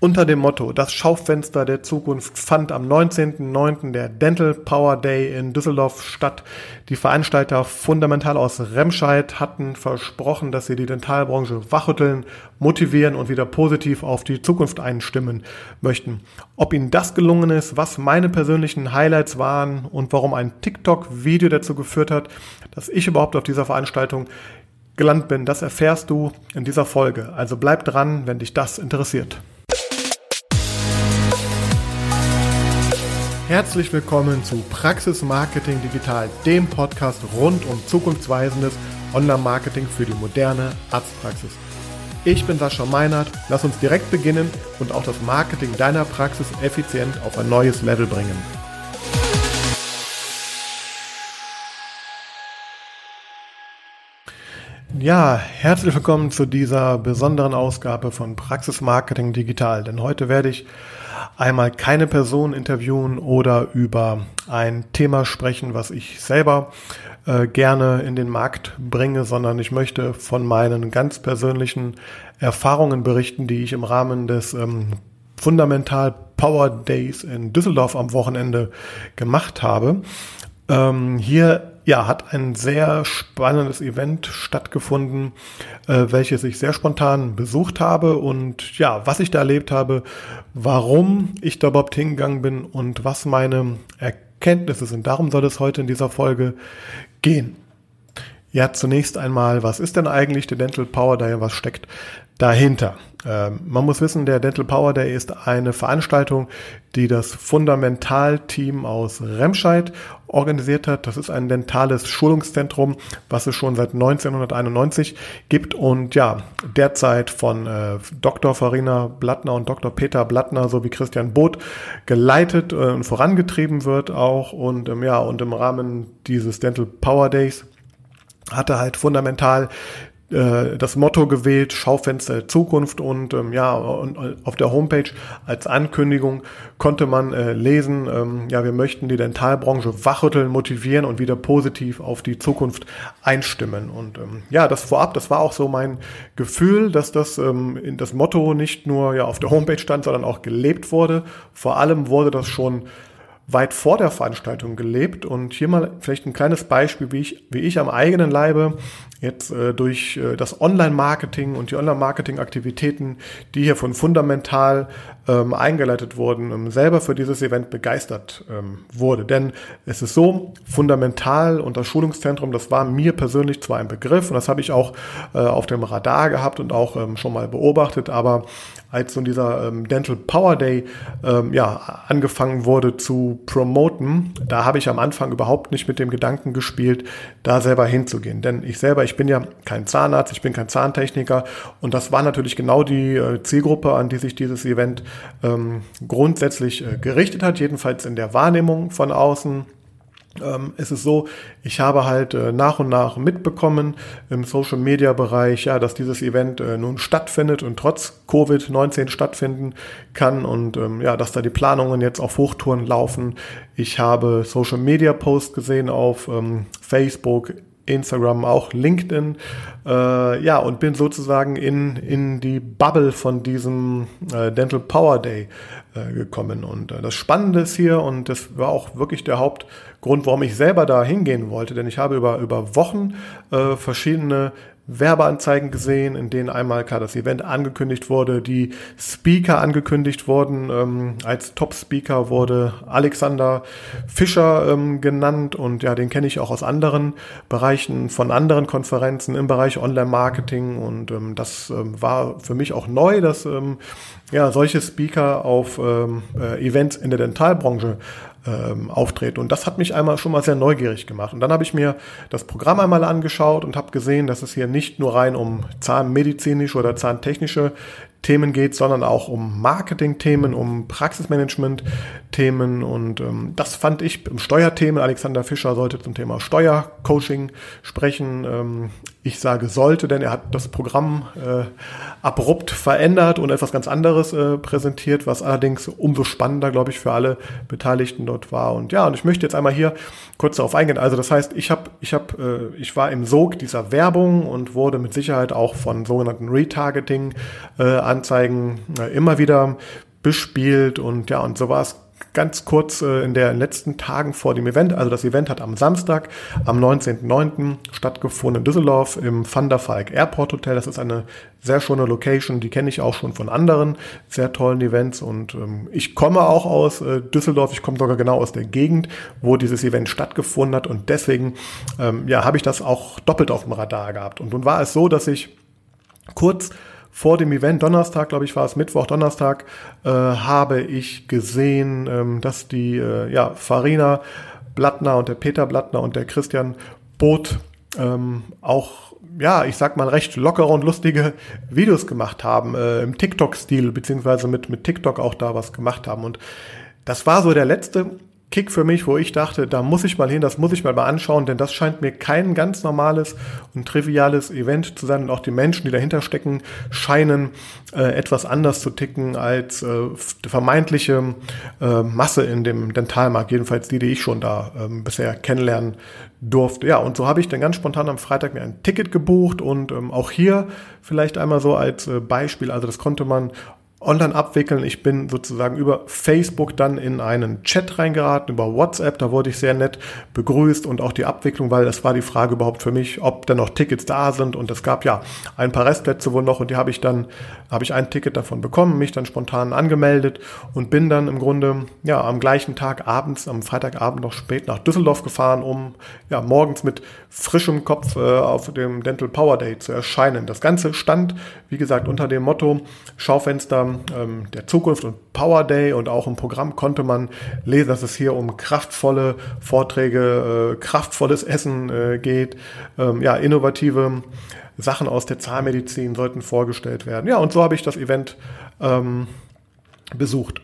Unter dem Motto Das Schaufenster der Zukunft fand am 19.09. der Dental Power Day in Düsseldorf statt. Die Veranstalter fundamental aus Remscheid hatten versprochen, dass sie die Dentalbranche wachrütteln, motivieren und wieder positiv auf die Zukunft einstimmen möchten. Ob ihnen das gelungen ist, was meine persönlichen Highlights waren und warum ein TikTok-Video dazu geführt hat, dass ich überhaupt auf dieser Veranstaltung gelandet bin, das erfährst du in dieser Folge. Also bleib dran, wenn dich das interessiert. Herzlich willkommen zu Praxis Marketing Digital, dem Podcast rund um zukunftsweisendes Online-Marketing für die moderne Arztpraxis. Ich bin Sascha Meinert, lass uns direkt beginnen und auch das Marketing deiner Praxis effizient auf ein neues Level bringen. Ja, herzlich willkommen zu dieser besonderen Ausgabe von Praxis Marketing Digital, denn heute werde ich einmal keine Person interviewen oder über ein Thema sprechen, was ich selber äh, gerne in den Markt bringe, sondern ich möchte von meinen ganz persönlichen Erfahrungen berichten, die ich im Rahmen des ähm, Fundamental Power Days in Düsseldorf am Wochenende gemacht habe. Ähm, hier ja, hat ein sehr spannendes Event stattgefunden, äh, welches ich sehr spontan besucht habe und ja, was ich da erlebt habe, warum ich da überhaupt hingegangen bin und was meine Erkenntnisse sind. Darum soll es heute in dieser Folge gehen. Ja, zunächst einmal, was ist denn eigentlich der Dental Power Day? Was steckt dahinter? Ähm, man muss wissen, der Dental Power Day ist eine Veranstaltung, die das Fundamentalteam aus Remscheid organisiert hat. Das ist ein dentales Schulungszentrum, was es schon seit 1991 gibt und ja, derzeit von äh, Dr. Farina Blattner und Dr. Peter Blattner sowie Christian Both geleitet äh, und vorangetrieben wird auch und ähm, ja, und im Rahmen dieses Dental Power Days hatte halt fundamental das Motto gewählt, Schaufenster der Zukunft und ähm, ja, und, und auf der Homepage als Ankündigung konnte man äh, lesen, ähm, ja, wir möchten die Dentalbranche wachrütteln, motivieren und wieder positiv auf die Zukunft einstimmen. Und ähm, ja, das vorab, das war auch so mein Gefühl, dass das ähm, in das Motto nicht nur ja auf der Homepage stand, sondern auch gelebt wurde. Vor allem wurde das schon weit vor der Veranstaltung gelebt. Und hier mal vielleicht ein kleines Beispiel, wie ich, wie ich am eigenen Leibe jetzt äh, durch äh, das Online-Marketing und die Online-Marketing-Aktivitäten, die hier von Fundamental ähm, eingeleitet wurden, ähm, selber für dieses Event begeistert ähm, wurde. Denn es ist so, Fundamental und das Schulungszentrum, das war mir persönlich zwar ein Begriff und das habe ich auch äh, auf dem Radar gehabt und auch ähm, schon mal beobachtet, aber als so dieser ähm, Dental Power Day ähm, ja, angefangen wurde zu promoten, da habe ich am Anfang überhaupt nicht mit dem Gedanken gespielt, da selber hinzugehen. Denn ich selber, ich bin ja kein Zahnarzt, ich bin kein Zahntechniker und das war natürlich genau die äh, Zielgruppe, an die sich dieses Event ähm, grundsätzlich äh, gerichtet hat, jedenfalls in der Wahrnehmung von außen ähm, es ist so, ich habe halt äh, nach und nach mitbekommen im Social Media Bereich, ja, dass dieses Event äh, nun stattfindet und trotz Covid-19 stattfinden kann und ähm, ja, dass da die Planungen jetzt auf Hochtouren laufen. Ich habe Social Media Posts gesehen auf ähm, Facebook, Instagram, auch LinkedIn, äh, ja, und bin sozusagen in, in die Bubble von diesem äh, Dental Power Day äh, gekommen. Und äh, das Spannende ist hier, und das war auch wirklich der Hauptgrund, warum ich selber da hingehen wollte, denn ich habe über, über Wochen äh, verschiedene Werbeanzeigen gesehen, in denen einmal klar das Event angekündigt wurde, die Speaker angekündigt wurden. Ähm, als Top-Speaker wurde Alexander Fischer ähm, genannt und ja, den kenne ich auch aus anderen Bereichen, von anderen Konferenzen im Bereich Online-Marketing und ähm, das ähm, war für mich auch neu, dass ähm, ja, solche Speaker auf ähm, äh, Events in der Dentalbranche ähm, auftreten. Und das hat mich einmal schon mal sehr neugierig gemacht. Und dann habe ich mir das Programm einmal angeschaut und habe gesehen, dass es hier nicht nur rein um zahnmedizinische oder zahntechnische Themen geht, sondern auch um Marketing-Themen, um Praxismanagement-Themen und ähm, das fand ich im Steuerthemen. Alexander Fischer sollte zum Thema Steuercoaching sprechen. Ähm, ich sage sollte, denn er hat das Programm äh, abrupt verändert und etwas ganz anderes äh, präsentiert, was allerdings umso spannender, glaube ich, für alle Beteiligten dort war. Und ja, und ich möchte jetzt einmal hier kurz darauf eingehen. Also das heißt, ich habe, ich habe, äh, ich war im Sog dieser Werbung und wurde mit Sicherheit auch von sogenannten Retargeting äh, Anzeigen äh, immer wieder bespielt und ja, und so war es ganz kurz äh, in den letzten Tagen vor dem Event. Also das Event hat am Samstag, am 19.09. stattgefunden in Düsseldorf im Van der Valk Airport Hotel. Das ist eine sehr schöne Location, die kenne ich auch schon von anderen sehr tollen Events und ähm, ich komme auch aus äh, Düsseldorf, ich komme sogar genau aus der Gegend, wo dieses Event stattgefunden hat und deswegen ähm, ja, habe ich das auch doppelt auf dem Radar gehabt. Und nun war es so, dass ich kurz vor dem Event, Donnerstag, glaube ich, war es Mittwoch, Donnerstag, äh, habe ich gesehen, ähm, dass die äh, ja, Farina Blattner und der Peter Blattner und der Christian Boot ähm, auch, ja, ich sag mal, recht lockere und lustige Videos gemacht haben, äh, im TikTok-Stil, beziehungsweise mit, mit TikTok auch da was gemacht haben. Und das war so der letzte Kick für mich, wo ich dachte, da muss ich mal hin, das muss ich mal mal anschauen, denn das scheint mir kein ganz normales und triviales Event zu sein und auch die Menschen, die dahinter stecken, scheinen äh, etwas anders zu ticken als äh, vermeintliche äh, Masse in dem Dentalmarkt, jedenfalls die, die ich schon da ähm, bisher kennenlernen durfte. Ja, und so habe ich dann ganz spontan am Freitag mir ein Ticket gebucht und ähm, auch hier vielleicht einmal so als äh, Beispiel, also das konnte man online abwickeln. Ich bin sozusagen über Facebook dann in einen Chat reingeraten, über WhatsApp. Da wurde ich sehr nett begrüßt und auch die Abwicklung, weil das war die Frage überhaupt für mich, ob denn noch Tickets da sind. Und es gab ja ein paar Restplätze wohl noch und die habe ich dann, habe ich ein Ticket davon bekommen, mich dann spontan angemeldet und bin dann im Grunde ja am gleichen Tag abends, am Freitagabend noch spät nach Düsseldorf gefahren, um ja morgens mit frischem Kopf äh, auf dem Dental Power Day zu erscheinen. Das Ganze stand, wie gesagt, unter dem Motto Schaufenster ähm, der Zukunft und Power Day und auch im Programm konnte man lesen, dass es hier um kraftvolle Vorträge, äh, kraftvolles Essen äh, geht, ähm, ja, innovative Sachen aus der Zahnmedizin sollten vorgestellt werden. Ja, und so habe ich das Event ähm, besucht.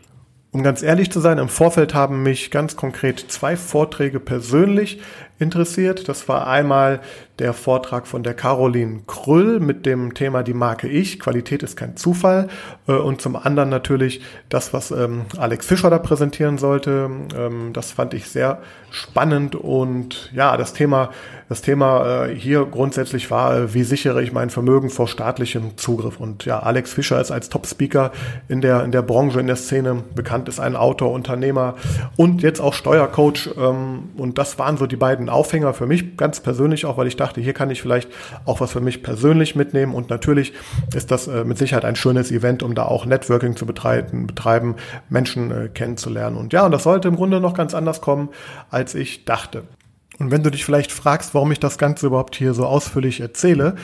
Um ganz ehrlich zu sein, im Vorfeld haben mich ganz konkret zwei Vorträge persönlich interessiert. Das war einmal der Vortrag von der Caroline Krüll mit dem Thema Die Marke Ich, Qualität ist kein Zufall. Äh, und zum anderen natürlich das, was ähm, Alex Fischer da präsentieren sollte. Ähm, das fand ich sehr spannend und ja, das Thema, das Thema äh, hier grundsätzlich war, äh, wie sichere ich mein Vermögen vor staatlichem Zugriff. Und ja, Alex Fischer ist als Top-Speaker in der, in der Branche, in der Szene bekannt, ist ein Autor, Unternehmer und jetzt auch Steuercoach. Ähm, und das waren so die beiden ein Aufhänger für mich ganz persönlich auch, weil ich dachte, hier kann ich vielleicht auch was für mich persönlich mitnehmen und natürlich ist das äh, mit Sicherheit ein schönes Event, um da auch Networking zu betreiben, betreiben Menschen äh, kennenzulernen. Und ja, und das sollte im Grunde noch ganz anders kommen, als ich dachte. Und wenn du dich vielleicht fragst, warum ich das Ganze überhaupt hier so ausführlich erzähle,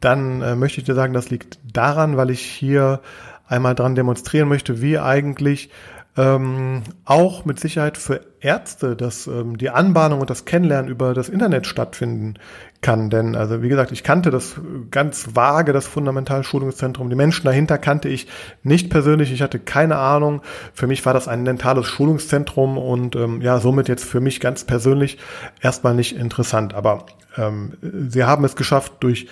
dann äh, möchte ich dir sagen, das liegt daran, weil ich hier einmal dran demonstrieren möchte, wie eigentlich ähm, auch mit Sicherheit für Ärzte, dass ähm, die Anbahnung und das Kennenlernen über das Internet stattfinden kann. Denn, also wie gesagt, ich kannte das ganz vage, das Fundamentalschulungszentrum. Die Menschen dahinter kannte ich nicht persönlich. Ich hatte keine Ahnung. Für mich war das ein dentales Schulungszentrum und ähm, ja, somit jetzt für mich ganz persönlich erstmal nicht interessant. Aber ähm, sie haben es geschafft, durch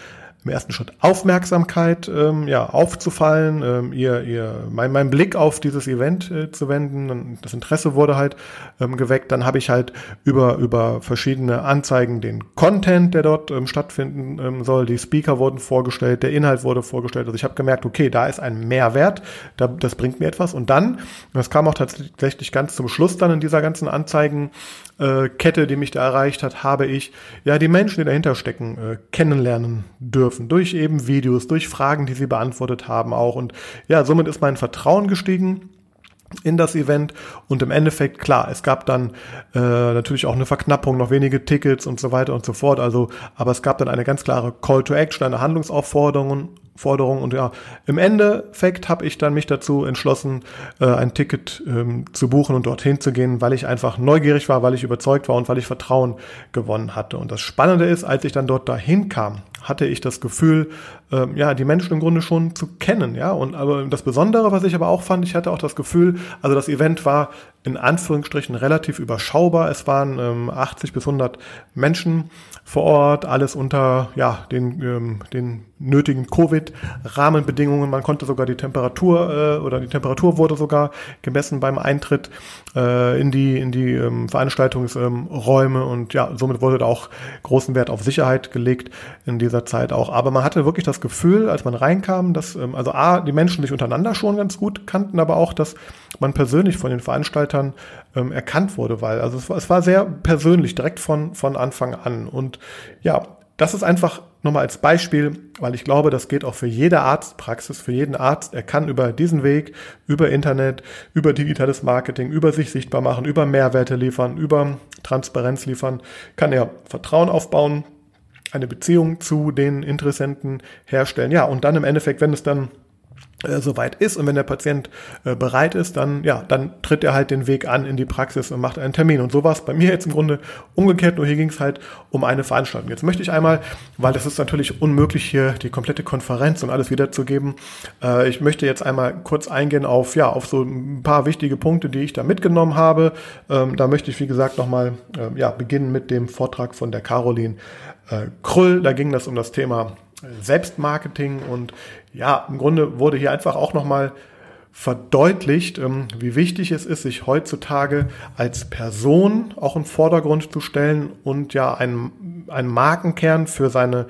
im ersten Schritt Aufmerksamkeit ähm, ja, aufzufallen, ähm, ihr, ihr, mein, mein Blick auf dieses Event äh, zu wenden. Das Interesse wurde halt ähm, geweckt. Dann habe ich halt über, über verschiedene Anzeigen den Content, der dort ähm, stattfinden ähm, soll, die Speaker wurden vorgestellt, der Inhalt wurde vorgestellt. Also ich habe gemerkt, okay, da ist ein Mehrwert, da, das bringt mir etwas. Und dann, das kam auch tatsächlich ganz zum Schluss dann in dieser ganzen Anzeigen, äh, Kette, die mich da erreicht hat, habe ich ja die Menschen, die dahinter stecken, äh, kennenlernen dürfen. Durch eben Videos, durch Fragen, die sie beantwortet haben auch. Und ja, somit ist mein Vertrauen gestiegen in das Event und im Endeffekt klar, es gab dann äh, natürlich auch eine Verknappung, noch wenige Tickets und so weiter und so fort. Also, aber es gab dann eine ganz klare Call to Action, eine Handlungsaufforderung Forderung. Und ja, im Endeffekt habe ich dann mich dazu entschlossen, äh, ein Ticket ähm, zu buchen und dorthin zu gehen, weil ich einfach neugierig war, weil ich überzeugt war und weil ich Vertrauen gewonnen hatte. Und das Spannende ist, als ich dann dort dahin kam, hatte ich das Gefühl, ähm, ja, die Menschen im Grunde schon zu kennen, ja. Und aber das Besondere, was ich aber auch fand, ich hatte auch das Gefühl, also das Event war in Anführungsstrichen relativ überschaubar. Es waren ähm, 80 bis 100 Menschen vor Ort, alles unter ja, den, ähm, den nötigen Covid-Rahmenbedingungen. Man konnte sogar die Temperatur äh, oder die Temperatur wurde sogar gemessen beim Eintritt äh, in die, in die ähm, Veranstaltungsräume und ja, somit wurde da auch großen Wert auf Sicherheit gelegt in, dieser Zeit auch. Aber man hatte wirklich das Gefühl, als man reinkam, dass ähm, also A, die Menschen sich untereinander schon ganz gut kannten, aber auch, dass man persönlich von den Veranstaltern ähm, erkannt wurde, weil also es war, es war sehr persönlich, direkt von, von Anfang an. Und ja, das ist einfach nochmal als Beispiel, weil ich glaube, das geht auch für jede Arztpraxis, für jeden Arzt. Er kann über diesen Weg, über Internet, über digitales Marketing, über sich sichtbar machen, über Mehrwerte liefern, über Transparenz liefern, kann er Vertrauen aufbauen, eine Beziehung zu den Interessenten herstellen. Ja, und dann im Endeffekt, wenn es dann äh, soweit ist und wenn der Patient äh, bereit ist, dann ja, dann tritt er halt den Weg an in die Praxis und macht einen Termin. Und so war es bei mir jetzt im Grunde umgekehrt, nur hier ging es halt um eine Veranstaltung. Jetzt möchte ich einmal, weil das ist natürlich unmöglich hier die komplette Konferenz und alles wiederzugeben, äh, ich möchte jetzt einmal kurz eingehen auf ja auf so ein paar wichtige Punkte, die ich da mitgenommen habe. Ähm, da möchte ich wie gesagt nochmal äh, ja beginnen mit dem Vortrag von der Caroline äh, Krüll. Da ging das um das Thema Selbstmarketing und ja, im Grunde wurde hier einfach auch nochmal verdeutlicht, ähm, wie wichtig es ist, sich heutzutage als Person auch im Vordergrund zu stellen und ja einen, einen Markenkern für seine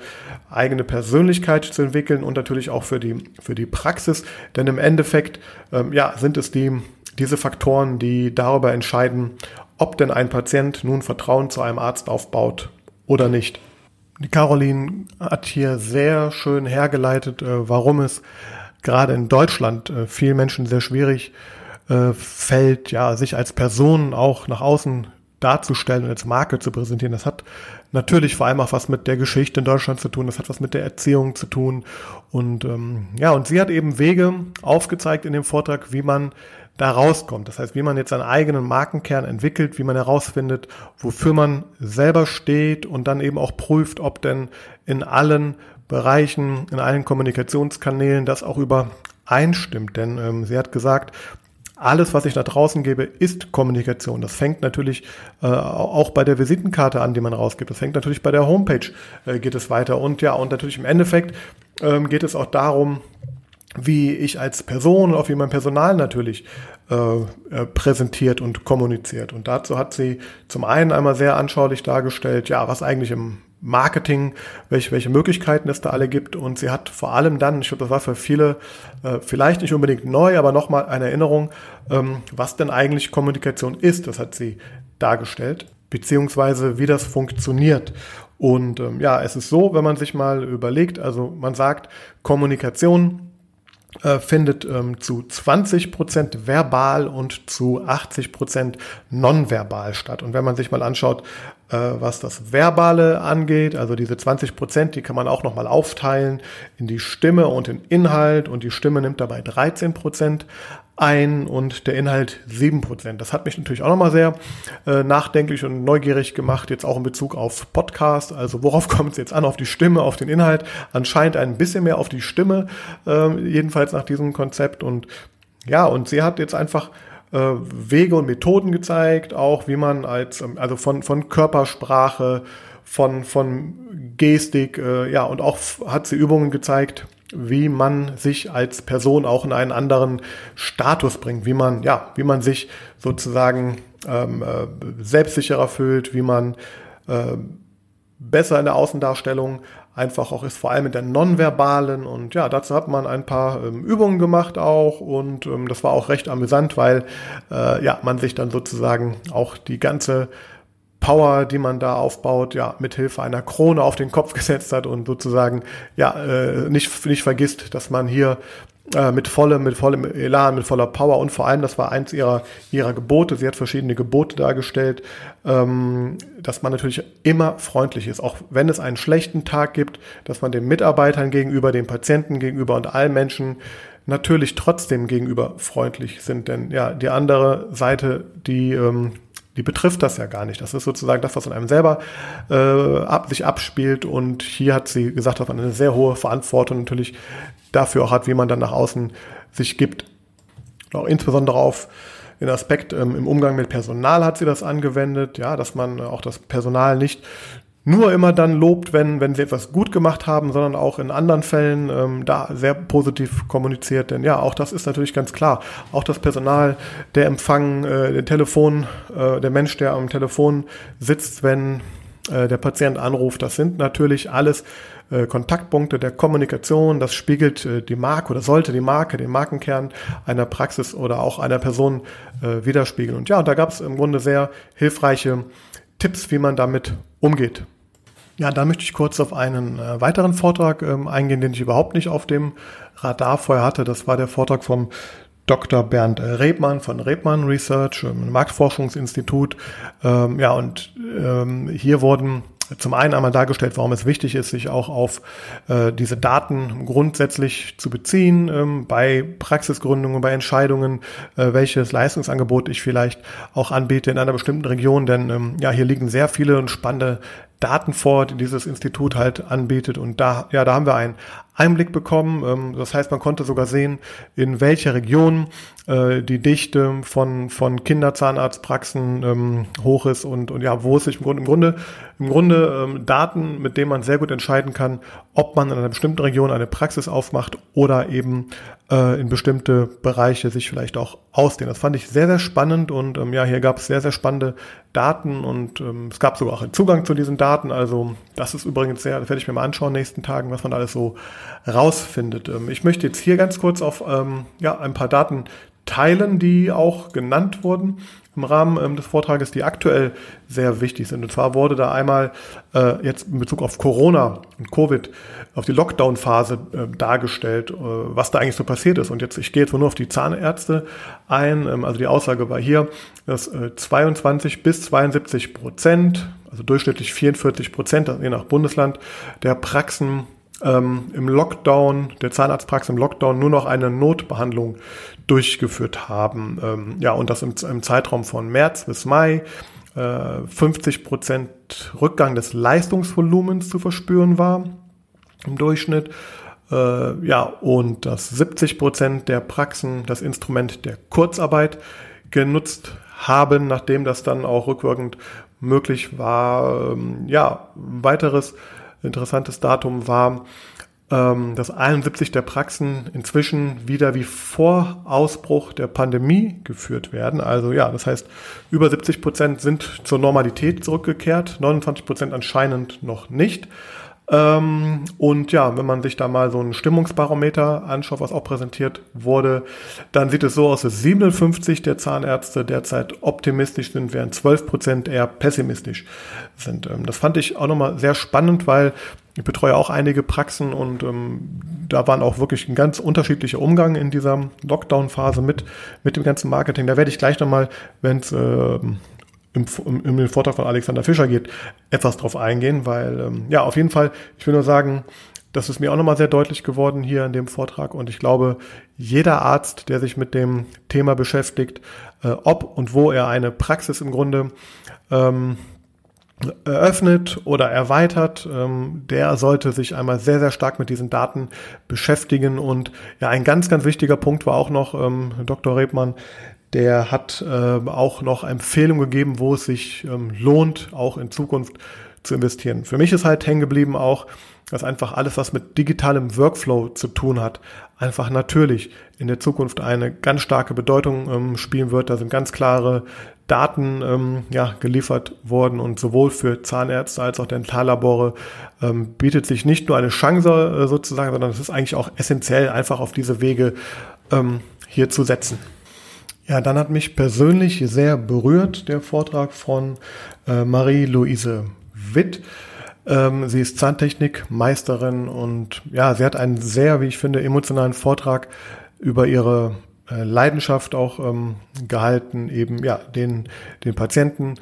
eigene Persönlichkeit zu entwickeln und natürlich auch für die, für die Praxis. Denn im Endeffekt, ähm, ja, sind es die, diese Faktoren, die darüber entscheiden, ob denn ein Patient nun Vertrauen zu einem Arzt aufbaut oder nicht. Die Caroline hat hier sehr schön hergeleitet, äh, warum es gerade in Deutschland äh, vielen Menschen sehr schwierig äh, fällt, ja, sich als Person auch nach außen darzustellen und als Marke zu präsentieren. Das hat natürlich vor allem auch was mit der Geschichte in Deutschland zu tun, das hat was mit der Erziehung zu tun. Und ähm, ja, und sie hat eben Wege aufgezeigt in dem Vortrag, wie man da rauskommt. Das heißt, wie man jetzt seinen eigenen Markenkern entwickelt, wie man herausfindet, wofür man selber steht und dann eben auch prüft, ob denn in allen Bereichen, in allen Kommunikationskanälen das auch übereinstimmt. Denn ähm, sie hat gesagt, alles, was ich da draußen gebe, ist Kommunikation. Das fängt natürlich äh, auch bei der Visitenkarte an, die man rausgibt. Das fängt natürlich bei der Homepage, äh, geht es weiter. Und ja, und natürlich im Endeffekt ähm, geht es auch darum, wie ich als Person und auch wie mein Personal natürlich äh, äh, präsentiert und kommuniziert. Und dazu hat sie zum einen einmal sehr anschaulich dargestellt, ja, was eigentlich im Marketing, welche, welche Möglichkeiten es da alle gibt. Und sie hat vor allem dann, ich glaube, das war für viele äh, vielleicht nicht unbedingt neu, aber nochmal eine Erinnerung, ähm, was denn eigentlich Kommunikation ist. Das hat sie dargestellt, beziehungsweise wie das funktioniert. Und ähm, ja, es ist so, wenn man sich mal überlegt, also man sagt, Kommunikation äh, findet ähm, zu 20 Prozent verbal und zu 80 Prozent nonverbal statt. Und wenn man sich mal anschaut, äh, was das Verbale angeht, also diese 20 Prozent, die kann man auch nochmal aufteilen in die Stimme und den Inhalt und die Stimme nimmt dabei 13 Prozent ein und der Inhalt sieben Prozent. Das hat mich natürlich auch nochmal sehr äh, nachdenklich und neugierig gemacht, jetzt auch in Bezug auf Podcast. Also worauf kommt es jetzt an? Auf die Stimme, auf den Inhalt? Anscheinend ein bisschen mehr auf die Stimme, äh, jedenfalls nach diesem Konzept. Und ja, und sie hat jetzt einfach äh, Wege und Methoden gezeigt, auch wie man als, ähm, also von, von Körpersprache, von, von Gestik, äh, ja, und auch hat sie Übungen gezeigt, wie man sich als Person auch in einen anderen Status bringt, wie man, ja, wie man sich sozusagen ähm, äh, selbstsicherer fühlt, wie man äh, besser in der Außendarstellung einfach auch ist, vor allem mit der nonverbalen. Und ja, dazu hat man ein paar ähm, Übungen gemacht auch und ähm, das war auch recht amüsant, weil äh, ja, man sich dann sozusagen auch die ganze Power, die man da aufbaut, ja, mit Hilfe einer Krone auf den Kopf gesetzt hat und sozusagen, ja, äh, nicht, nicht vergisst, dass man hier äh, mit vollem, mit vollem Elan, mit voller Power und vor allem, das war eins ihrer, ihrer Gebote, sie hat verschiedene Gebote dargestellt, ähm, dass man natürlich immer freundlich ist, auch wenn es einen schlechten Tag gibt, dass man den Mitarbeitern gegenüber, den Patienten gegenüber und allen Menschen natürlich trotzdem gegenüber freundlich sind, denn ja, die andere Seite, die ähm, die betrifft das ja gar nicht. Das ist sozusagen das, was in einem selber äh, ab, sich abspielt. Und hier hat sie gesagt, dass man eine sehr hohe Verantwortung natürlich dafür auch hat, wie man dann nach außen sich gibt. Auch insbesondere auf den Aspekt ähm, im Umgang mit Personal hat sie das angewendet, ja, dass man auch das Personal nicht nur immer dann lobt, wenn, wenn sie etwas gut gemacht haben, sondern auch in anderen Fällen ähm, da sehr positiv kommuniziert. Denn ja, auch das ist natürlich ganz klar. Auch das Personal, der Empfang, äh, der Telefon, äh, der Mensch, der am Telefon sitzt, wenn äh, der Patient anruft, das sind natürlich alles äh, Kontaktpunkte der Kommunikation. Das spiegelt äh, die Marke oder sollte die Marke, den Markenkern einer Praxis oder auch einer Person äh, widerspiegeln. Und ja, da gab es im Grunde sehr hilfreiche Tipps, wie man damit umgeht. Ja, da möchte ich kurz auf einen äh, weiteren Vortrag ähm, eingehen, den ich überhaupt nicht auf dem Radar vorher hatte. Das war der Vortrag vom Dr. Bernd Rebmann von Rebmann Research, ähm, Marktforschungsinstitut. Ähm, ja, und ähm, hier wurden zum einen einmal dargestellt, warum es wichtig ist, sich auch auf äh, diese Daten grundsätzlich zu beziehen, ähm, bei Praxisgründungen, bei Entscheidungen, äh, welches Leistungsangebot ich vielleicht auch anbiete in einer bestimmten Region. Denn ähm, ja, hier liegen sehr viele und spannende Daten vor, die dieses Institut halt anbietet. Und da, ja, da haben wir einen Einblick bekommen. Ähm, das heißt, man konnte sogar sehen, in welcher Region äh, die Dichte von, von Kinderzahnarztpraxen ähm, hoch ist und, und ja, wo es sich im Grunde, im Grunde, im Grunde ähm, Daten, mit denen man sehr gut entscheiden kann, ob man in einer bestimmten Region eine Praxis aufmacht oder eben äh, in bestimmte Bereiche sich vielleicht auch ausdehnt. Das fand ich sehr, sehr spannend und ähm, ja, hier gab es sehr, sehr spannende Daten und ähm, es gab sogar auch einen Zugang zu diesen Daten. Also das ist übrigens sehr, das werde ich mir mal anschauen in den nächsten Tagen, was man alles so rausfindet. Ähm, ich möchte jetzt hier ganz kurz auf ähm, ja, ein paar Daten teilen, die auch genannt wurden im Rahmen ähm, des Vortrages, die aktuell sehr wichtig sind. Und zwar wurde da einmal äh, jetzt in Bezug auf Corona und Covid, auf die Lockdown-Phase äh, dargestellt, äh, was da eigentlich so passiert ist. Und jetzt, ich gehe jetzt nur auf die Zahnärzte ein. Ähm, also die Aussage war hier, dass äh, 22 bis 72 Prozent, also durchschnittlich 44 Prozent, je nach Bundesland, der Praxen ähm, im Lockdown, der Zahnarztpraxis im Lockdown nur noch eine Notbehandlung durchgeführt haben. Ähm, ja, und das im, im, Zeitraum von März bis Mai. Äh, 50 Prozent Rückgang des Leistungsvolumens zu verspüren war im Durchschnitt. Äh, ja, und dass 70 Prozent der Praxen das Instrument der Kurzarbeit genutzt haben, nachdem das dann auch rückwirkend möglich war. Ähm, ja, weiteres interessantes Datum war, ähm, dass 71 der Praxen inzwischen wieder wie vor Ausbruch der Pandemie geführt werden. Also ja, das heißt, über 70 Prozent sind zur Normalität zurückgekehrt, 29 Prozent anscheinend noch nicht. Ähm, und ja, wenn man sich da mal so ein Stimmungsbarometer anschaut, was auch präsentiert wurde, dann sieht es so aus, dass 57 der Zahnärzte derzeit optimistisch sind, während 12 Prozent eher pessimistisch sind. Ähm, das fand ich auch nochmal sehr spannend, weil ich betreue auch einige Praxen und ähm, da waren auch wirklich ein ganz unterschiedlicher Umgang in dieser Lockdown-Phase mit, mit dem ganzen Marketing. Da werde ich gleich nochmal, wenn es äh, im, im, im Vortrag von Alexander Fischer geht, etwas drauf eingehen, weil ähm, ja, auf jeden Fall, ich will nur sagen, das ist mir auch nochmal sehr deutlich geworden hier in dem Vortrag und ich glaube, jeder Arzt, der sich mit dem Thema beschäftigt, äh, ob und wo er eine Praxis im Grunde ähm, eröffnet oder erweitert, ähm, der sollte sich einmal sehr, sehr stark mit diesen Daten beschäftigen. Und ja, ein ganz, ganz wichtiger Punkt war auch noch, ähm, Dr. Rebmann, der hat äh, auch noch Empfehlungen gegeben, wo es sich ähm, lohnt, auch in Zukunft zu investieren. Für mich ist halt hängen geblieben auch, dass einfach alles, was mit digitalem Workflow zu tun hat, einfach natürlich in der Zukunft eine ganz starke Bedeutung ähm, spielen wird. Da sind ganz klare Daten ähm, ja, geliefert worden und sowohl für Zahnärzte als auch Dentallabore ähm, bietet sich nicht nur eine Chance äh, sozusagen, sondern es ist eigentlich auch essentiell, einfach auf diese Wege ähm, hier zu setzen. Ja, dann hat mich persönlich sehr berührt der Vortrag von äh, Marie-Louise Witt. Ähm, sie ist Zahntechnikmeisterin und ja, sie hat einen sehr, wie ich finde, emotionalen Vortrag über ihre äh, Leidenschaft auch ähm, gehalten, eben ja, den, den Patienten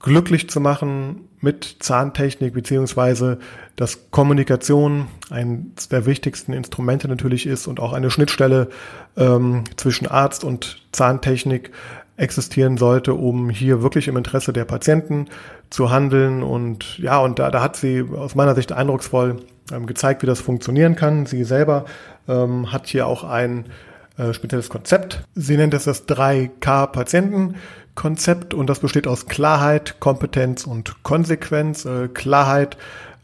glücklich zu machen mit Zahntechnik, beziehungsweise dass Kommunikation eines der wichtigsten Instrumente natürlich ist und auch eine Schnittstelle ähm, zwischen Arzt und Zahntechnik existieren sollte, um hier wirklich im Interesse der Patienten zu handeln. Und ja, und da, da hat sie aus meiner Sicht eindrucksvoll ähm, gezeigt, wie das funktionieren kann. Sie selber ähm, hat hier auch ein äh, spezielles Konzept. Sie nennt es das 3K-Patienten-Konzept und das besteht aus Klarheit, Kompetenz und Konsequenz. Äh, Klarheit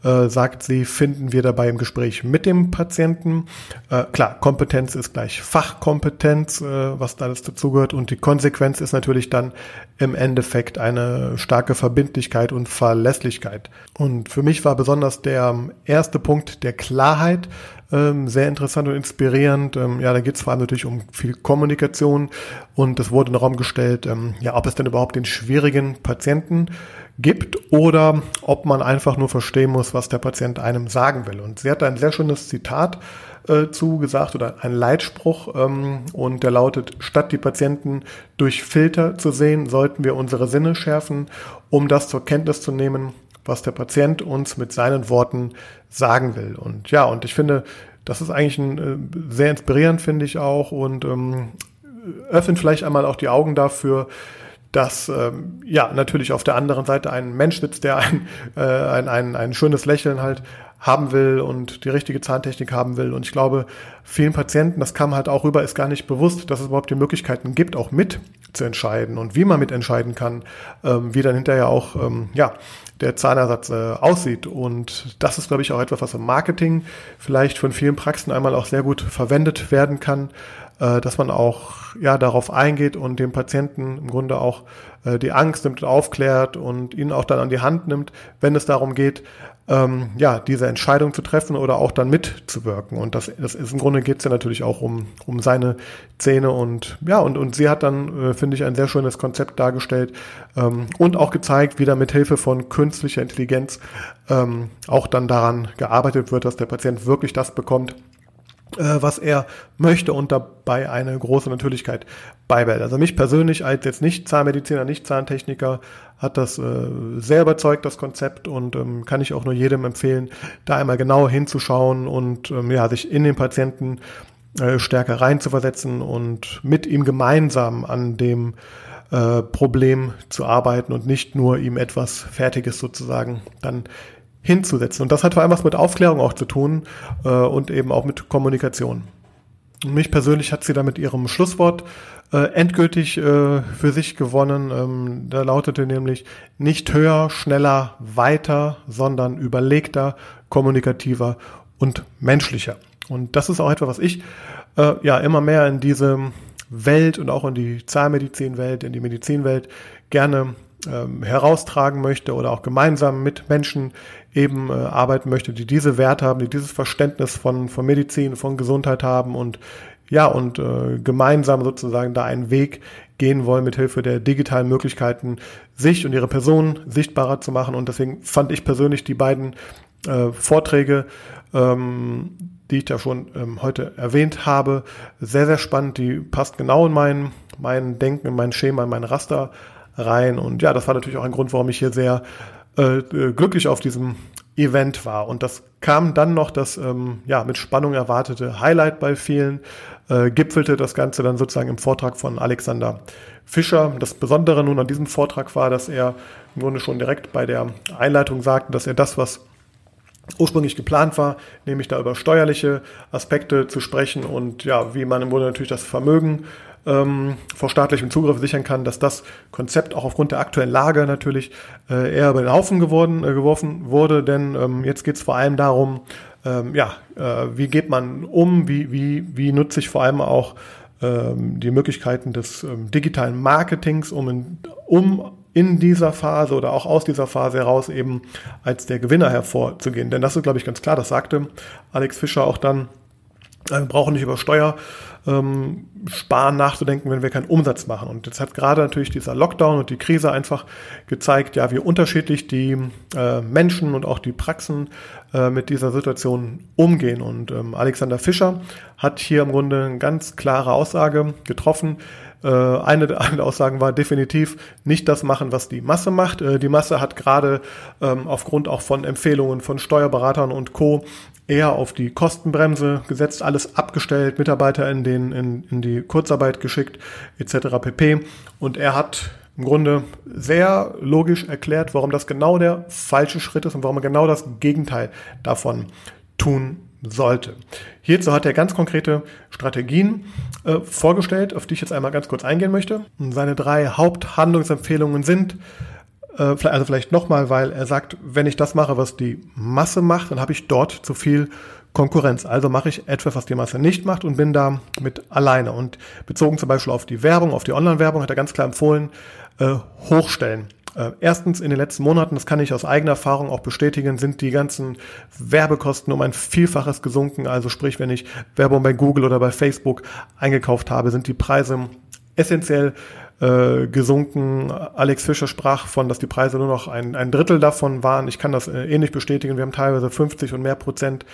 äh, sagt sie, finden wir dabei im Gespräch mit dem Patienten. Äh, klar, Kompetenz ist gleich Fachkompetenz, äh, was da alles dazugehört. Und die Konsequenz ist natürlich dann im Endeffekt eine starke Verbindlichkeit und Verlässlichkeit. Und für mich war besonders der erste Punkt der Klarheit ähm, sehr interessant und inspirierend. Ähm, ja, da geht es vor allem natürlich um viel Kommunikation und es wurde in den Raum gestellt, ähm, ja, ob es denn überhaupt den schwierigen Patienten gibt oder ob man einfach nur verstehen muss, was der Patient einem sagen will. Und sie hat ein sehr schönes Zitat äh, zugesagt oder ein Leitspruch ähm, und der lautet, statt die Patienten durch Filter zu sehen, sollten wir unsere Sinne schärfen, um das zur Kenntnis zu nehmen, was der Patient uns mit seinen Worten sagen will. Und ja, und ich finde, das ist eigentlich ein, äh, sehr inspirierend, finde ich auch, und ähm, öffnet vielleicht einmal auch die Augen dafür, dass ähm, ja natürlich auf der anderen Seite ein Mensch sitzt, der ein, äh, ein, ein, ein schönes Lächeln halt haben will und die richtige Zahntechnik haben will. Und ich glaube, vielen Patienten, das kam halt auch rüber, ist gar nicht bewusst, dass es überhaupt die Möglichkeiten gibt, auch mit zu entscheiden und wie man mitentscheiden kann, ähm, wie dann hinterher auch ähm, ja der Zahnersatz äh, aussieht. Und das ist, glaube ich, auch etwas, was im Marketing vielleicht von vielen Praxen einmal auch sehr gut verwendet werden kann äh, dass man auch ja darauf eingeht und dem Patienten im Grunde auch äh, die Angst nimmt aufklärt und ihn auch dann an die Hand nimmt, wenn es darum geht, ähm, ja, diese Entscheidung zu treffen oder auch dann mitzuwirken. Und das, das ist im Grunde geht es ja natürlich auch um, um seine Zähne und ja, und, und sie hat dann, äh, finde ich, ein sehr schönes Konzept dargestellt ähm, und auch gezeigt, wie da mit Hilfe von künstlicher Intelligenz ähm, auch dann daran gearbeitet wird, dass der Patient wirklich das bekommt, was er möchte und dabei eine große Natürlichkeit beibehält. Also mich persönlich als jetzt nicht Zahnmediziner, nicht Zahntechniker hat das äh, sehr überzeugt, das Konzept und ähm, kann ich auch nur jedem empfehlen, da einmal genau hinzuschauen und ähm, ja, sich in den Patienten äh, stärker reinzuversetzen und mit ihm gemeinsam an dem äh, Problem zu arbeiten und nicht nur ihm etwas Fertiges sozusagen dann hinzusetzen. Und das hat vor allem was mit Aufklärung auch zu tun äh, und eben auch mit Kommunikation. Und mich persönlich hat sie da mit ihrem Schlusswort äh, endgültig äh, für sich gewonnen. Ähm, da lautete nämlich nicht höher, schneller, weiter, sondern überlegter, kommunikativer und menschlicher. Und das ist auch etwas, was ich äh, ja immer mehr in diese Welt und auch in die Zahnmedizinwelt, in die Medizinwelt gerne ähm, heraustragen möchte oder auch gemeinsam mit Menschen eben äh, arbeiten möchte, die diese Werte haben, die dieses Verständnis von, von Medizin, von Gesundheit haben und ja, und äh, gemeinsam sozusagen da einen Weg gehen wollen, mit Hilfe der digitalen Möglichkeiten, sich und ihre Person sichtbarer zu machen. Und deswegen fand ich persönlich die beiden äh, Vorträge, ähm, die ich da schon ähm, heute erwähnt habe, sehr, sehr spannend. Die passt genau in mein, mein Denken, in mein Schema, in mein Raster rein. Und ja, das war natürlich auch ein Grund, warum ich hier sehr äh, glücklich auf diesem Event war. Und das kam dann noch das ähm, ja, mit Spannung erwartete Highlight bei vielen, äh, gipfelte das Ganze dann sozusagen im Vortrag von Alexander Fischer. Das Besondere nun an diesem Vortrag war, dass er im Grunde schon direkt bei der Einleitung sagte, dass er das, was ursprünglich geplant war, nämlich da über steuerliche Aspekte zu sprechen und ja, wie man im Grunde natürlich das Vermögen ähm, vor staatlichem Zugriff sichern kann, dass das Konzept auch aufgrund der aktuellen Lage natürlich äh, eher über den Haufen geworden, äh, geworfen wurde, denn ähm, jetzt geht es vor allem darum, ähm, ja, äh, wie geht man um, wie, wie, wie nutze ich vor allem auch ähm, die Möglichkeiten des ähm, digitalen Marketings, um in, um in dieser Phase oder auch aus dieser Phase heraus eben als der Gewinner hervorzugehen. Denn das ist, glaube ich, ganz klar, das sagte Alex Fischer auch dann, wir brauchen nicht über Steuer ähm, sparen nachzudenken, wenn wir keinen Umsatz machen. Und jetzt hat gerade natürlich dieser Lockdown und die Krise einfach gezeigt, ja, wie unterschiedlich die äh, Menschen und auch die Praxen äh, mit dieser Situation umgehen. Und ähm, Alexander Fischer hat hier im Grunde eine ganz klare Aussage getroffen. Äh, eine, der Aussagen war definitiv nicht das machen, was die Masse macht. Äh, die Masse hat gerade ähm, aufgrund auch von Empfehlungen von Steuerberatern und Co eher auf die Kostenbremse gesetzt, alles abgestellt, Mitarbeiter in, den, in, in die Kurzarbeit geschickt, etc. pp. Und er hat im Grunde sehr logisch erklärt, warum das genau der falsche Schritt ist und warum man genau das Gegenteil davon tun sollte. Hierzu hat er ganz konkrete Strategien äh, vorgestellt, auf die ich jetzt einmal ganz kurz eingehen möchte. Und seine drei Haupthandlungsempfehlungen sind äh, also vielleicht nochmal, weil er sagt, wenn ich das mache, was die Masse macht, dann habe ich dort zu viel Konkurrenz. Also mache ich etwas, was die Masse nicht macht und bin da mit alleine. Und bezogen zum Beispiel auf die Werbung, auf die Online-Werbung, hat er ganz klar empfohlen, äh, hochstellen. Äh, erstens, in den letzten Monaten, das kann ich aus eigener Erfahrung auch bestätigen, sind die ganzen Werbekosten um ein Vielfaches gesunken. Also sprich, wenn ich Werbung bei Google oder bei Facebook eingekauft habe, sind die Preise essentiell äh, gesunken. Alex Fischer sprach von, dass die Preise nur noch ein, ein Drittel davon waren. Ich kann das äh, ähnlich bestätigen. Wir haben teilweise 50 und mehr Prozent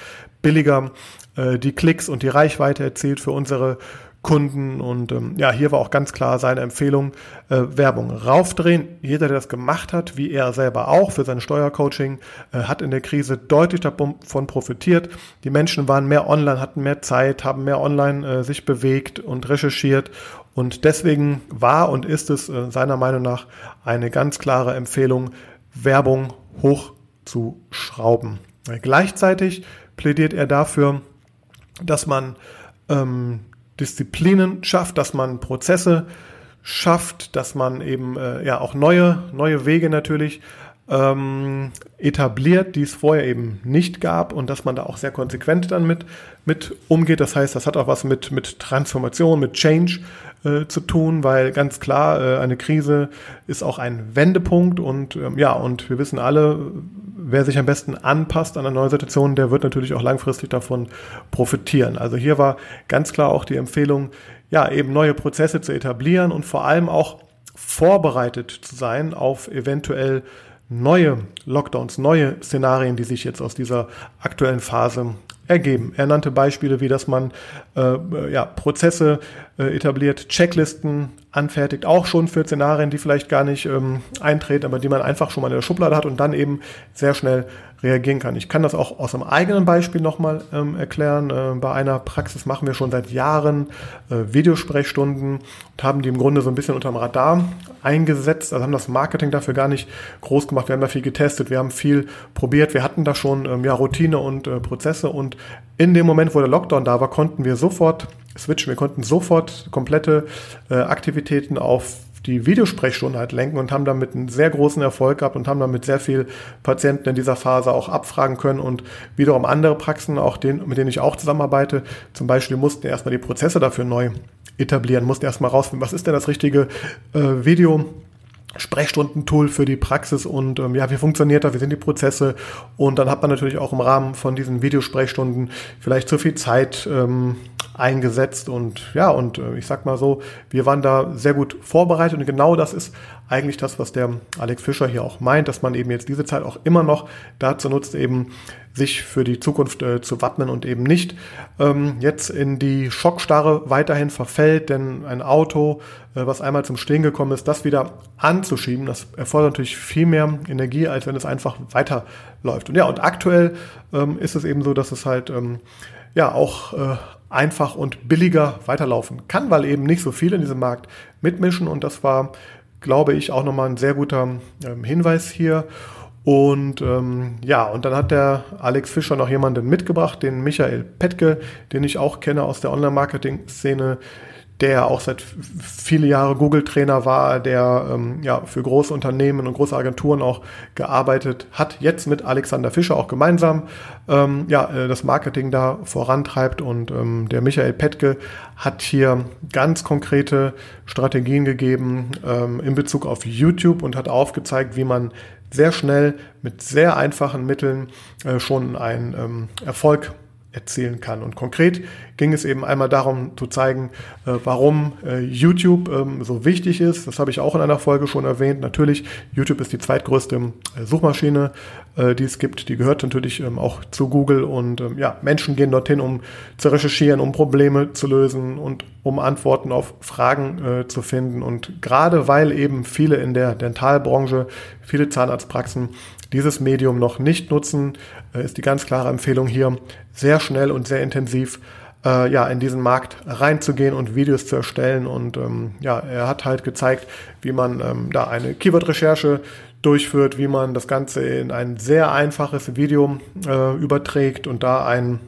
billiger äh, die Klicks und die Reichweite erzielt für unsere Kunden. Und ähm, ja, hier war auch ganz klar seine Empfehlung, äh, Werbung raufdrehen. Jeder, der das gemacht hat, wie er selber auch für sein Steuercoaching, äh, hat in der Krise deutlich davon profitiert. Die Menschen waren mehr online, hatten mehr Zeit, haben mehr online äh, sich bewegt und recherchiert. Und deswegen war und ist es äh, seiner Meinung nach eine ganz klare Empfehlung, Werbung hochzuschrauben. Gleichzeitig plädiert er dafür, dass man ähm, Disziplinen schafft, dass man Prozesse schafft, dass man eben äh, ja auch neue, neue Wege natürlich ähm, etabliert, die es vorher eben nicht gab und dass man da auch sehr konsequent dann mit, mit umgeht. Das heißt, das hat auch was mit, mit Transformation, mit Change äh, zu tun, weil ganz klar, äh, eine Krise ist auch ein Wendepunkt und ähm, ja, und wir wissen alle, wer sich am besten anpasst an eine neue Situation, der wird natürlich auch langfristig davon profitieren. Also hier war ganz klar auch die Empfehlung, ja, eben neue Prozesse zu etablieren und vor allem auch vorbereitet zu sein auf eventuell neue Lockdowns, neue Szenarien, die sich jetzt aus dieser aktuellen Phase ergeben. Er nannte Beispiele, wie dass man äh, ja, Prozesse äh, etabliert, Checklisten anfertigt, auch schon für Szenarien, die vielleicht gar nicht ähm, eintreten, aber die man einfach schon mal in der Schublade hat und dann eben sehr schnell reagieren kann. Ich kann das auch aus einem eigenen Beispiel nochmal ähm, erklären. Äh, bei einer Praxis machen wir schon seit Jahren äh, Videosprechstunden und haben die im Grunde so ein bisschen unterm Radar eingesetzt, also haben das Marketing dafür gar nicht groß gemacht. Wir haben da viel getestet, wir haben viel probiert, wir hatten da schon ähm, ja, Routine und äh, Prozesse und in dem Moment, wo der Lockdown da war, konnten wir sofort switchen. Wir konnten sofort komplette äh, Aktivitäten auf die Videosprechstunde halt lenken und haben damit einen sehr großen Erfolg gehabt und haben damit sehr viel Patienten in dieser Phase auch abfragen können und wiederum andere Praxen, auch den, mit denen ich auch zusammenarbeite, zum Beispiel mussten erstmal die Prozesse dafür neu etablieren, mussten erstmal rausfinden, was ist denn das richtige äh, Video Sprechstundentool für die Praxis und ähm, ja, wie funktioniert das, wie sind die Prozesse? Und dann hat man natürlich auch im Rahmen von diesen Videosprechstunden vielleicht zu viel Zeit ähm, eingesetzt und ja, und äh, ich sag mal so, wir waren da sehr gut vorbereitet und genau das ist eigentlich das, was der Alex Fischer hier auch meint, dass man eben jetzt diese Zeit auch immer noch dazu nutzt, eben sich für die Zukunft äh, zu wappnen und eben nicht ähm, jetzt in die Schockstarre weiterhin verfällt, denn ein Auto, äh, was einmal zum Stehen gekommen ist, das wieder anzuschieben, das erfordert natürlich viel mehr Energie, als wenn es einfach weiterläuft. Und ja, und aktuell ähm, ist es eben so, dass es halt ähm, ja auch äh, einfach und billiger weiterlaufen kann, weil eben nicht so viele in diesem Markt mitmischen und das war, glaube ich, auch nochmal ein sehr guter ähm, Hinweis hier. Und ähm, ja, und dann hat der Alex Fischer noch jemanden mitgebracht, den Michael Petke, den ich auch kenne aus der Online-Marketing-Szene, der auch seit viele Jahre Google-Trainer war, der ähm, ja für große Unternehmen und große Agenturen auch gearbeitet hat, jetzt mit Alexander Fischer auch gemeinsam ähm, ja äh, das Marketing da vorantreibt. Und ähm, der Michael Petke hat hier ganz konkrete Strategien gegeben ähm, in Bezug auf YouTube und hat aufgezeigt, wie man sehr schnell mit sehr einfachen Mitteln äh, schon einen ähm, Erfolg erzielen kann. Und konkret ging es eben einmal darum zu zeigen, äh, warum äh, YouTube ähm, so wichtig ist. Das habe ich auch in einer Folge schon erwähnt. Natürlich, YouTube ist die zweitgrößte äh, Suchmaschine, die es gibt. Die gehört natürlich ähm, auch zu Google. Und ähm, ja, Menschen gehen dorthin, um zu recherchieren, um Probleme zu lösen und um Antworten auf Fragen äh, zu finden. Und gerade weil eben viele in der Dentalbranche, viele Zahnarztpraxen dieses Medium noch nicht nutzen, äh, ist die ganz klare Empfehlung hier, sehr schnell und sehr intensiv äh, ja, in diesen Markt reinzugehen und Videos zu erstellen. Und ähm, ja, er hat halt gezeigt, wie man ähm, da eine Keyword-Recherche durchführt, wie man das Ganze in ein sehr einfaches Video äh, überträgt und da ein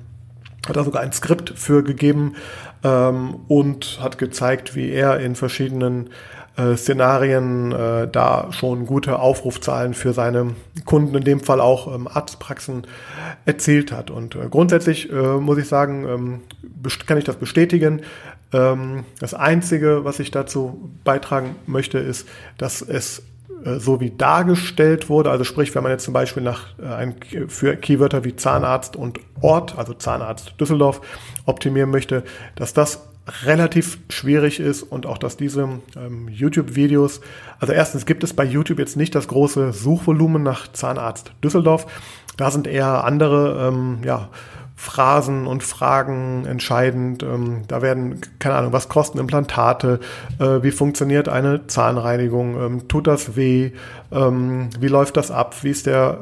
hat da sogar ein Skript für gegeben ähm, und hat gezeigt, wie er in verschiedenen äh, Szenarien äh, da schon gute Aufrufzahlen für seine Kunden, in dem Fall auch ähm, Arztpraxen, erzielt hat. Und äh, grundsätzlich äh, muss ich sagen, ähm, kann ich das bestätigen. Ähm, das Einzige, was ich dazu beitragen möchte, ist, dass es so wie dargestellt wurde, also sprich, wenn man jetzt zum Beispiel nach äh, ein, für Keywörter wie Zahnarzt und Ort, also Zahnarzt Düsseldorf, optimieren möchte, dass das relativ schwierig ist und auch, dass diese ähm, YouTube-Videos, also erstens gibt es bei YouTube jetzt nicht das große Suchvolumen nach Zahnarzt Düsseldorf, da sind eher andere, ähm, ja, Phrasen und Fragen entscheidend. Ähm, da werden, keine Ahnung, was kosten Implantate, äh, wie funktioniert eine Zahnreinigung, ähm, tut das weh, ähm, wie läuft das ab, wie ist der,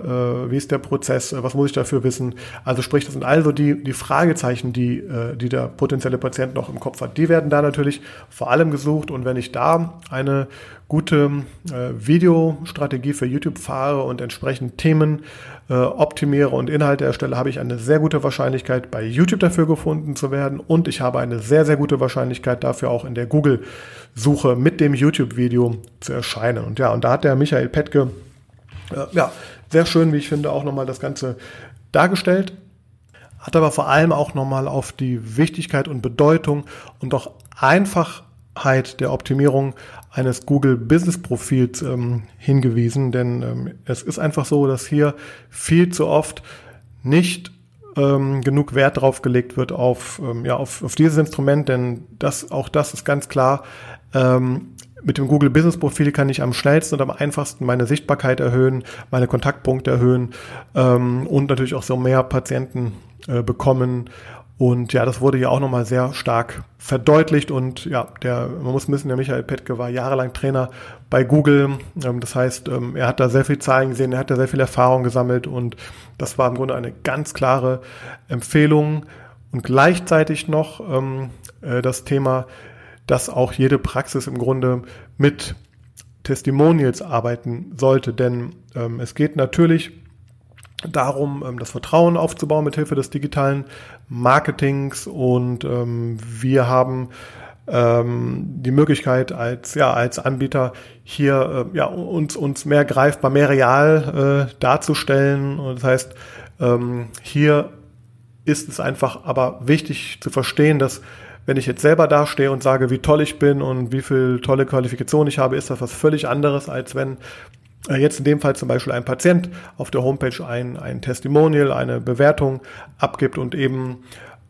äh, wie ist der Prozess, was muss ich dafür wissen. Also sprich, das sind also die, die Fragezeichen, die, äh, die der potenzielle Patient noch im Kopf hat. Die werden da natürlich vor allem gesucht und wenn ich da eine gute äh, Videostrategie für YouTube fahre und entsprechend Themen äh, optimiere und Inhalte erstelle, habe ich eine sehr gute Wahrscheinlichkeit, bei YouTube dafür gefunden zu werden und ich habe eine sehr, sehr gute Wahrscheinlichkeit dafür auch in der Google-Suche mit dem YouTube-Video zu erscheinen. Und ja, und da hat der Michael Petke, äh, ja, sehr schön, wie ich finde, auch nochmal das Ganze dargestellt hat aber vor allem auch nochmal auf die Wichtigkeit und Bedeutung und auch Einfachheit der Optimierung eines Google Business Profils ähm, hingewiesen, denn ähm, es ist einfach so, dass hier viel zu oft nicht ähm, genug Wert drauf gelegt wird auf, ähm, ja, auf, auf dieses Instrument, denn das, auch das ist ganz klar. Ähm, mit dem Google Business Profil kann ich am schnellsten und am einfachsten meine Sichtbarkeit erhöhen, meine Kontaktpunkte erhöhen ähm, und natürlich auch so mehr Patienten äh, bekommen und ja, das wurde ja auch nochmal sehr stark verdeutlicht und ja, der, man muss wissen, der Michael Petke war jahrelang Trainer bei Google. Ähm, das heißt, ähm, er hat da sehr viel Zahlen gesehen, er hat da sehr viel Erfahrung gesammelt und das war im Grunde eine ganz klare Empfehlung und gleichzeitig noch ähm, äh, das Thema, dass auch jede Praxis im Grunde mit Testimonials arbeiten sollte, denn ähm, es geht natürlich darum, ähm, das Vertrauen aufzubauen mit Hilfe des digitalen Marketings und ähm, wir haben ähm, die Möglichkeit als ja als Anbieter hier äh, ja uns uns mehr greifbar, mehr real äh, darzustellen. Und das heißt, ähm, hier ist es einfach aber wichtig zu verstehen, dass wenn ich jetzt selber dastehe und sage, wie toll ich bin und wie viel tolle Qualifikation ich habe, ist das was völlig anderes, als wenn äh, jetzt in dem Fall zum Beispiel ein Patient auf der Homepage ein, ein Testimonial, eine Bewertung abgibt und eben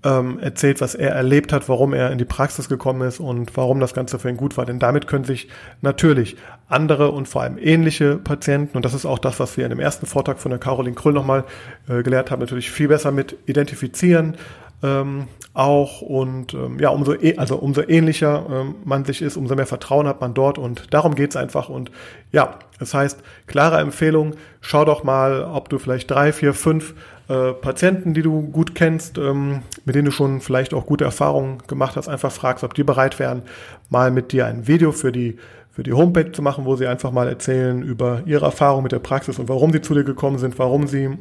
ähm, erzählt, was er erlebt hat, warum er in die Praxis gekommen ist und warum das Ganze für ihn gut war. Denn damit können sich natürlich andere und vor allem ähnliche Patienten, und das ist auch das, was wir in dem ersten Vortrag von der Caroline Krüll nochmal äh, gelehrt haben, natürlich viel besser mit identifizieren, ähm, auch und ähm, ja, umso, e also umso ähnlicher ähm, man sich ist, umso mehr Vertrauen hat man dort und darum geht's einfach und ja, das heißt, klare Empfehlung, schau doch mal, ob du vielleicht drei, vier, fünf äh, Patienten, die du gut kennst, ähm, mit denen du schon vielleicht auch gute Erfahrungen gemacht hast, einfach fragst, ob die bereit wären, mal mit dir ein Video für die für die Homepage zu machen, wo sie einfach mal erzählen über ihre Erfahrung mit der Praxis und warum sie zu dir gekommen sind, warum sie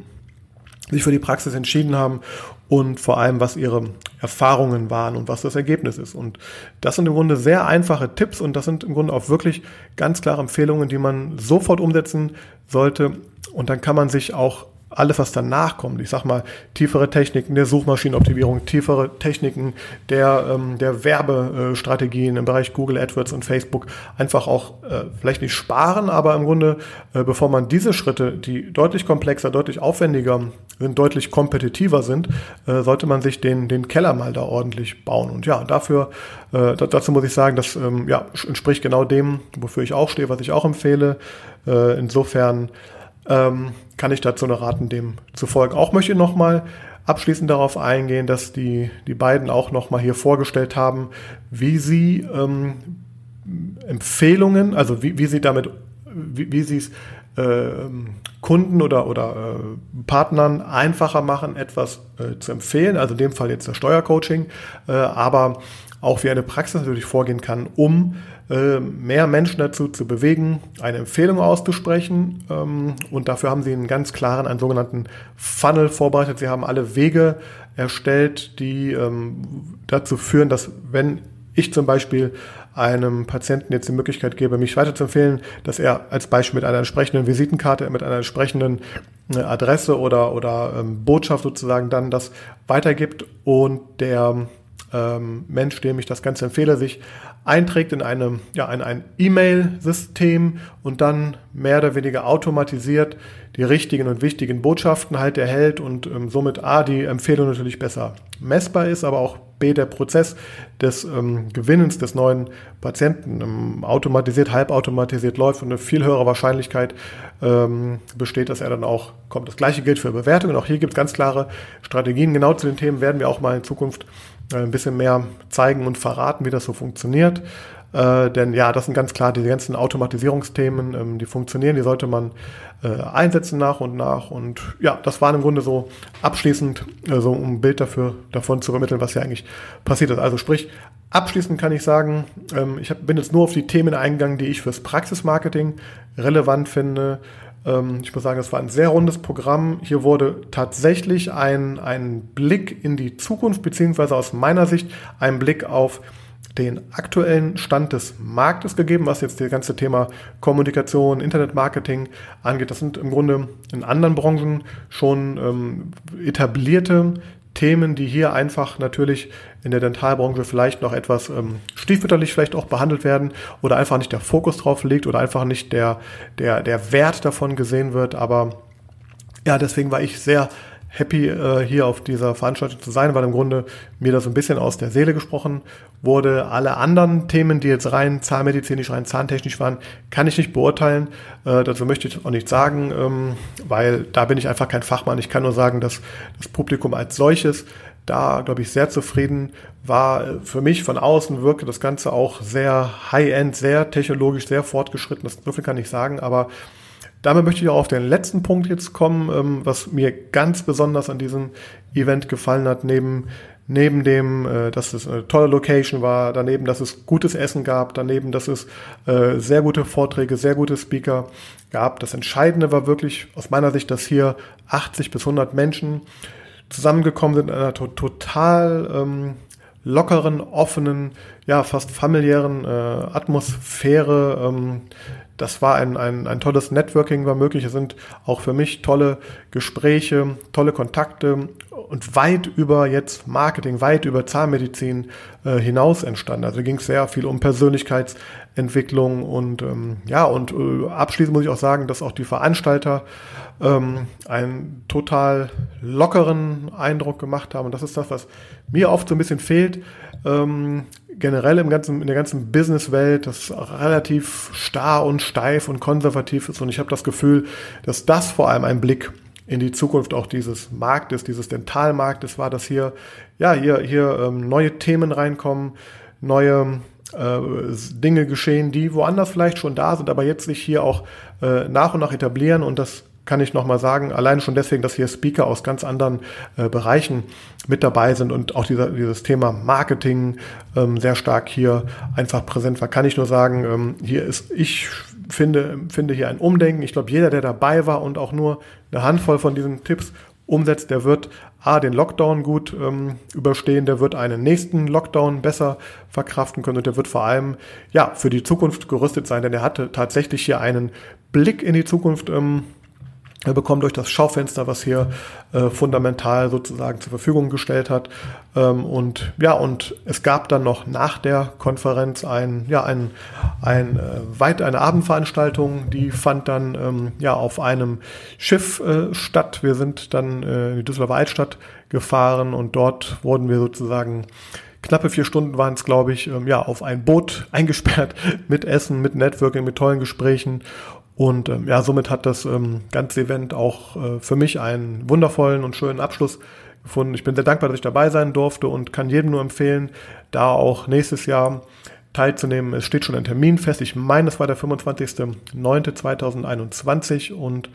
sich für die Praxis entschieden haben und vor allem, was ihre Erfahrungen waren und was das Ergebnis ist. Und das sind im Grunde sehr einfache Tipps und das sind im Grunde auch wirklich ganz klare Empfehlungen, die man sofort umsetzen sollte. Und dann kann man sich auch alles, was danach kommt, ich sag mal, tiefere Techniken der Suchmaschinenoptimierung, tiefere Techniken der, ähm, der Werbestrategien im Bereich Google AdWords und Facebook einfach auch äh, vielleicht nicht sparen, aber im Grunde, äh, bevor man diese Schritte, die deutlich komplexer, deutlich aufwendiger sind, deutlich kompetitiver sind, äh, sollte man sich den, den Keller mal da ordentlich bauen. Und ja, dafür, äh, dazu muss ich sagen, das ähm, ja, entspricht genau dem, wofür ich auch stehe, was ich auch empfehle. Äh, insofern ähm, kann ich dazu nur raten, dem zu folgen. Auch möchte ich nochmal abschließend darauf eingehen, dass die, die beiden auch nochmal hier vorgestellt haben, wie sie ähm, Empfehlungen, also wie, wie sie damit, wie, wie sie es äh, Kunden oder, oder äh, Partnern einfacher machen, etwas äh, zu empfehlen, also in dem Fall jetzt das Steuercoaching, äh, aber auch wie eine Praxis natürlich vorgehen kann, um mehr Menschen dazu zu bewegen, eine Empfehlung auszusprechen. Ähm, und dafür haben sie einen ganz klaren, einen sogenannten Funnel vorbereitet. Sie haben alle Wege erstellt, die ähm, dazu führen, dass wenn ich zum Beispiel einem Patienten jetzt die Möglichkeit gebe, mich weiterzuempfehlen, dass er als Beispiel mit einer entsprechenden Visitenkarte, mit einer entsprechenden äh, Adresse oder, oder ähm, Botschaft sozusagen dann das weitergibt und der Mensch, dem ich das Ganze empfehle, sich einträgt in eine, ja, in ein E-Mail-System und dann mehr oder weniger automatisiert die richtigen und wichtigen Botschaften halt erhält und ähm, somit A, die Empfehlung natürlich besser messbar ist, aber auch B, der Prozess des ähm, Gewinnens des neuen Patienten ähm, automatisiert, halbautomatisiert läuft und eine viel höhere Wahrscheinlichkeit ähm, besteht, dass er dann auch kommt. Das gleiche gilt für Bewertungen. Auch hier gibt es ganz klare Strategien. Genau zu den Themen werden wir auch mal in Zukunft ein bisschen mehr zeigen und verraten, wie das so funktioniert. Äh, denn ja, das sind ganz klar die ganzen Automatisierungsthemen, ähm, die funktionieren, die sollte man äh, einsetzen nach und nach. Und ja, das war im Grunde so abschließend, äh, so um ein Bild dafür, davon zu vermitteln, was hier eigentlich passiert ist. Also sprich, abschließend kann ich sagen, ähm, ich hab, bin jetzt nur auf die Themen eingegangen, die ich fürs Praxismarketing relevant finde. Ähm, ich muss sagen, es war ein sehr rundes Programm. Hier wurde tatsächlich ein, ein Blick in die Zukunft, beziehungsweise aus meiner Sicht ein Blick auf den aktuellen Stand des Marktes gegeben, was jetzt das ganze Thema Kommunikation, Internetmarketing angeht. Das sind im Grunde in anderen Branchen schon ähm, etablierte Themen, die hier einfach natürlich in der Dentalbranche vielleicht noch etwas ähm, stiefmütterlich vielleicht auch behandelt werden oder einfach nicht der Fokus drauf liegt oder einfach nicht der, der, der Wert davon gesehen wird. Aber ja, deswegen war ich sehr happy, äh, hier auf dieser Veranstaltung zu sein, weil im Grunde mir das ein bisschen aus der Seele gesprochen wurde. Alle anderen Themen, die jetzt rein zahnmedizinisch, rein zahntechnisch waren, kann ich nicht beurteilen. Äh, dazu möchte ich auch nichts sagen, ähm, weil da bin ich einfach kein Fachmann. Ich kann nur sagen, dass das Publikum als solches da, glaube ich, sehr zufrieden war. Für mich von außen wirkte das Ganze auch sehr high-end, sehr technologisch, sehr fortgeschritten. Das, so viel kann ich sagen, aber damit möchte ich auch auf den letzten Punkt jetzt kommen, ähm, was mir ganz besonders an diesem Event gefallen hat, neben, neben dem, äh, dass es eine tolle Location war, daneben, dass es gutes Essen gab, daneben, dass es äh, sehr gute Vorträge, sehr gute Speaker gab. Das Entscheidende war wirklich aus meiner Sicht, dass hier 80 bis 100 Menschen zusammengekommen sind in einer to total ähm, lockeren, offenen, ja, fast familiären äh, Atmosphäre. Ähm, das war ein, ein, ein tolles Networking war möglich. Es sind auch für mich tolle Gespräche, tolle Kontakte und weit über jetzt Marketing, weit über Zahnmedizin äh, hinaus entstanden. Also ging es sehr viel um Persönlichkeitsentwicklung und ähm, ja, und äh, abschließend muss ich auch sagen, dass auch die Veranstalter ähm, einen total lockeren Eindruck gemacht haben. Und das ist das, was mir oft so ein bisschen fehlt. Ähm, generell im ganzen, in der ganzen Businesswelt, das relativ starr und steif und konservativ ist. Und ich habe das Gefühl, dass das vor allem ein Blick in die Zukunft auch dieses Marktes, dieses Dentalmarktes war, dass hier, ja, hier, hier ähm, neue Themen reinkommen, neue äh, Dinge geschehen, die woanders vielleicht schon da sind, aber jetzt sich hier auch äh, nach und nach etablieren und das kann ich nochmal sagen, allein schon deswegen, dass hier Speaker aus ganz anderen äh, Bereichen mit dabei sind und auch dieser, dieses Thema Marketing ähm, sehr stark hier einfach präsent war, kann ich nur sagen, ähm, hier ist, ich finde, finde hier ein Umdenken. Ich glaube, jeder, der dabei war und auch nur eine Handvoll von diesen Tipps umsetzt, der wird A, den Lockdown gut ähm, überstehen, der wird einen nächsten Lockdown besser verkraften können und der wird vor allem ja für die Zukunft gerüstet sein, denn er hatte tatsächlich hier einen Blick in die Zukunft ähm, er bekommt durch das Schaufenster, was hier äh, fundamental sozusagen zur Verfügung gestellt hat. Ähm, und ja, und es gab dann noch nach der Konferenz ein, ja, ein, ein äh, weit eine Abendveranstaltung, die fand dann ähm, ja auf einem Schiff äh, statt. Wir sind dann äh, in die Düsseldorfer Altstadt gefahren und dort wurden wir sozusagen knappe vier Stunden waren es, glaube ich, ähm, ja, auf ein Boot eingesperrt mit Essen, mit Networking, mit tollen Gesprächen. Und ähm, ja, somit hat das ähm, ganze Event auch äh, für mich einen wundervollen und schönen Abschluss gefunden. Ich bin sehr dankbar, dass ich dabei sein durfte und kann jedem nur empfehlen, da auch nächstes Jahr teilzunehmen. Es steht schon ein Termin fest. Ich meine, es war der 25.09.2021 und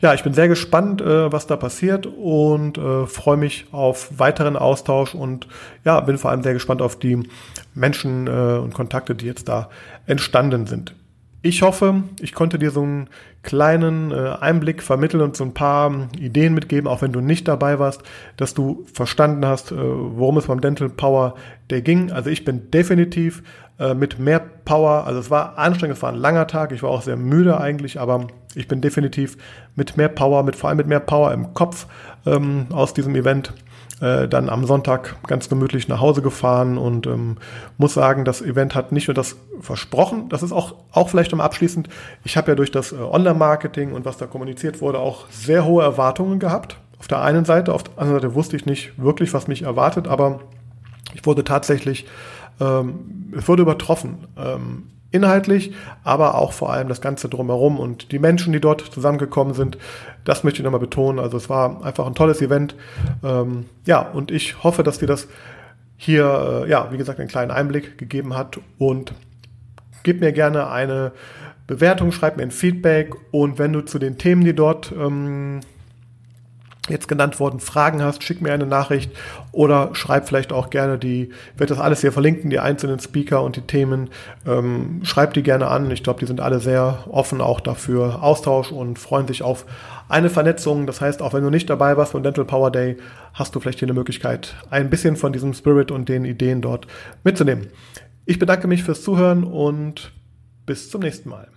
ja, ich bin sehr gespannt, äh, was da passiert und äh, freue mich auf weiteren Austausch und ja, bin vor allem sehr gespannt auf die Menschen äh, und Kontakte, die jetzt da entstanden sind. Ich hoffe, ich konnte dir so einen kleinen äh, Einblick vermitteln und so ein paar ähm, Ideen mitgeben, auch wenn du nicht dabei warst, dass du verstanden hast, äh, worum es beim Dental Power Day ging. Also ich bin definitiv äh, mit mehr Power, also es war anstrengend, es war ein langer Tag, ich war auch sehr müde eigentlich, aber ich bin definitiv mit mehr Power, mit vor allem mit mehr Power im Kopf ähm, aus diesem Event äh, dann am Sonntag ganz gemütlich nach Hause gefahren und ähm, muss sagen, das Event hat nicht nur das versprochen, das ist auch, auch vielleicht um abschließend, ich habe ja durch das äh, Online-Marketing und was da kommuniziert wurde auch sehr hohe Erwartungen gehabt. Auf der einen Seite, auf der anderen Seite wusste ich nicht wirklich, was mich erwartet, aber ich wurde tatsächlich, ähm, es wurde übertroffen. Ähm, inhaltlich, aber auch vor allem das Ganze drumherum und die Menschen, die dort zusammengekommen sind, das möchte ich nochmal betonen. Also es war einfach ein tolles Event. Ähm, ja, und ich hoffe, dass dir das hier, äh, ja, wie gesagt, einen kleinen Einblick gegeben hat und gib mir gerne eine Bewertung, schreib mir ein Feedback und wenn du zu den Themen, die dort ähm, jetzt genannt worden Fragen hast, schick mir eine Nachricht oder schreib vielleicht auch gerne die, ich werde das alles hier verlinken, die einzelnen Speaker und die Themen, ähm, schreib die gerne an. Ich glaube, die sind alle sehr offen auch dafür Austausch und freuen sich auf eine Vernetzung. Das heißt, auch wenn du nicht dabei warst von Dental Power Day, hast du vielleicht hier eine Möglichkeit, ein bisschen von diesem Spirit und den Ideen dort mitzunehmen. Ich bedanke mich fürs Zuhören und bis zum nächsten Mal.